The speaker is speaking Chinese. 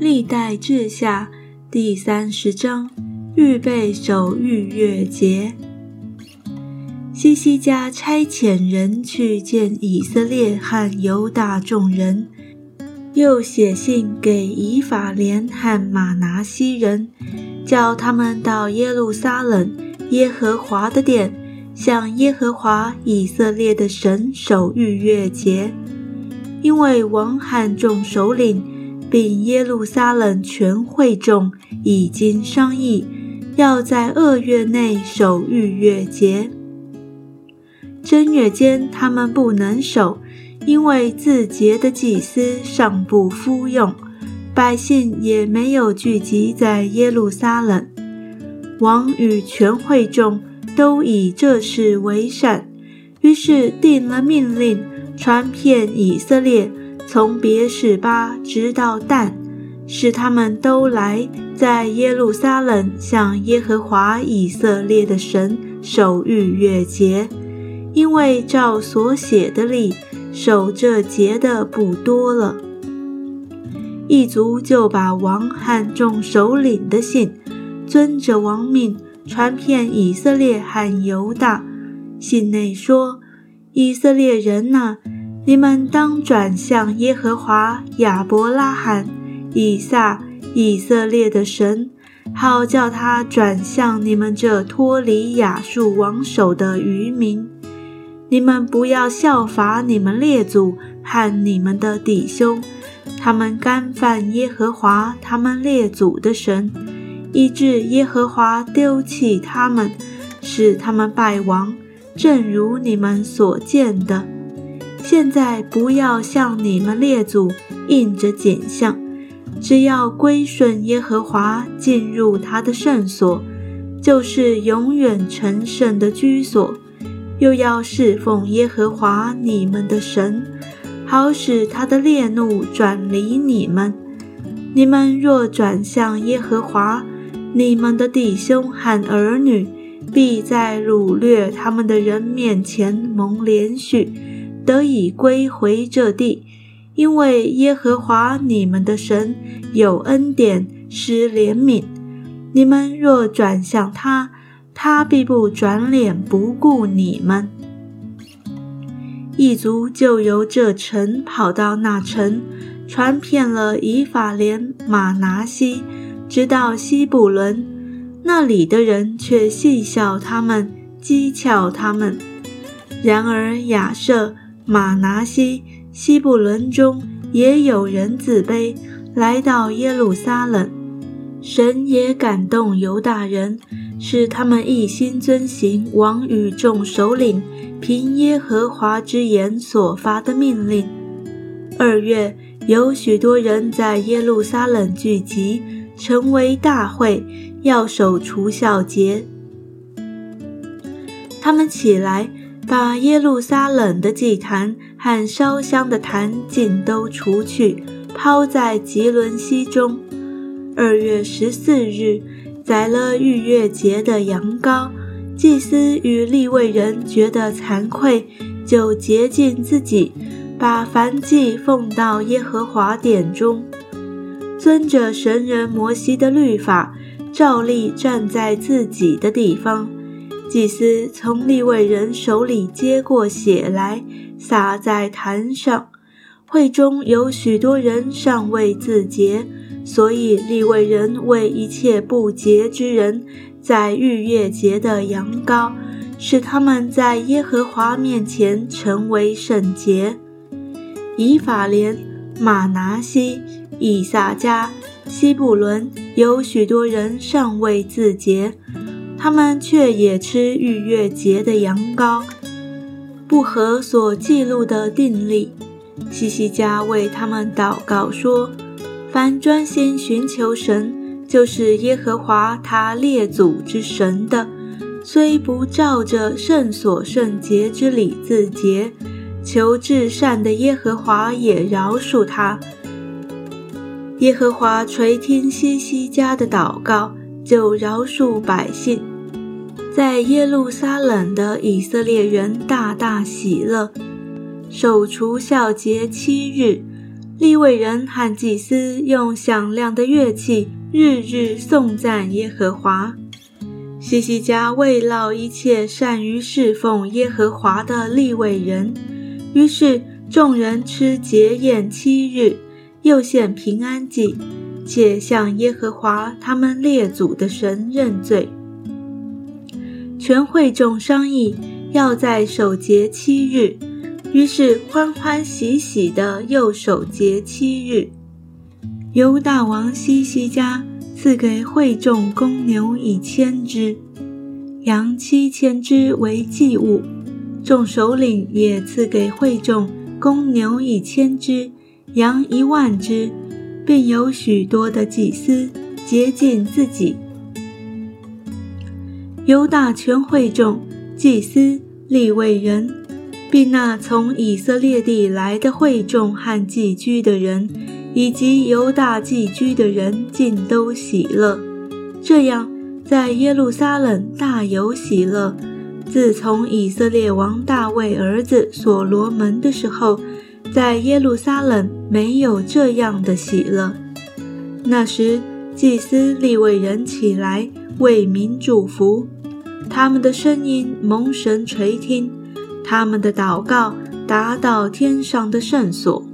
历代志下第三十章，预备守逾越节。西西家差遣人去见以色列和犹大众人，又写信给以法莲和马拿西人，叫他们到耶路撒冷耶和华的殿，向耶和华以色列的神守逾越节，因为王汉众首领。并耶路撒冷全会众已经商议，要在二月内守逾越节。正月间他们不能守，因为自节的祭司尚不敷用，百姓也没有聚集在耶路撒冷。王与全会众都以这事为善，于是定了命令，传遍以色列。从别是巴直到但，使他们都来在耶路撒冷向耶和华以色列的神守逾越节，因为照所写的例，守这节的不多了。一族就把王和众首领的信，遵着王命传遍以色列和犹大。信内说：“以色列人呐。”你们当转向耶和华亚伯拉罕、以撒、以色列的神，好叫他转向你们这脱离亚述王手的渔民。你们不要效法你们列祖和你们的弟兄，他们干犯耶和华他们列祖的神，以致耶和华丢弃他们，使他们败亡，正如你们所见的。现在不要向你们列祖印着景象，只要归顺耶和华，进入他的圣所，就是永远成圣的居所；又要侍奉耶和华你们的神，好使他的烈怒转离你们。你们若转向耶和华，你们的弟兄和儿女，必在掳掠他们的人面前蒙连续。得以归回这地，因为耶和华你们的神有恩典，施怜悯。你们若转向他，他必不转脸不顾你们。一族就由这城跑到那城，传遍了以法莲、马拿西，直到西布伦。那里的人却戏笑他们，讥诮他们。然而亚瑟。马拿西、西布伦中也有人自卑，来到耶路撒冷。神也感动犹大人，使他们一心遵行王与众首领凭耶和华之言所发的命令。二月，有许多人在耶路撒冷聚集，成为大会，要守除孝节。他们起来。把耶路撒冷的祭坛和烧香的坛尽都除去，抛在吉伦西中。二月十四日，宰了逾越节的羊羔。祭司与利未人觉得惭愧，就洁净自己，把燔祭奉到耶和华殿中，遵着神人摩西的律法，照例站在自己的地方。祭司从利未人手里接过血来，洒在坛上。会中有许多人尚未自洁，所以利未人为一切不洁之人，在逾越节的羊羔，使他们在耶和华面前成为圣洁。以法莲、马拿西、以撒加、西布伦有许多人尚未自洁。他们却也吃逾越节的羊羔，不合所记录的定例。西西家为他们祷告说：“凡专心寻求神，就是耶和华他列祖之神的，虽不照着圣所圣洁之礼自洁，求至善的耶和华也饶恕他。耶和华垂听西西家的祷告，就饶恕百姓。”在耶路撒冷的以色列人大大喜乐，守除孝节七日，利未人和祭司用响亮的乐器，日日颂赞耶和华。西西家慰劳一切善于侍奉耶和华的利未人，于是众人吃节宴七日，又献平安祭，且向耶和华他们列祖的神认罪。全会众商议，要在守节七日。于是欢欢喜喜的又守节七日。犹大王西西家赐给会众公牛一千只，羊七千只为祭物。众首领也赐给会众公牛一千只，羊一万只，并有许多的祭司洁净自己。犹大全会众祭司立位人。并那从以色列地来的会众和寄居的人，以及犹大寄居的人，尽都喜乐。这样，在耶路撒冷大有喜乐。自从以色列王大卫儿子所罗门的时候，在耶路撒冷没有这样的喜乐。那时，祭司立位人起来为民祝福，他们的声音蒙神垂听。他们的祷告达到天上的圣所。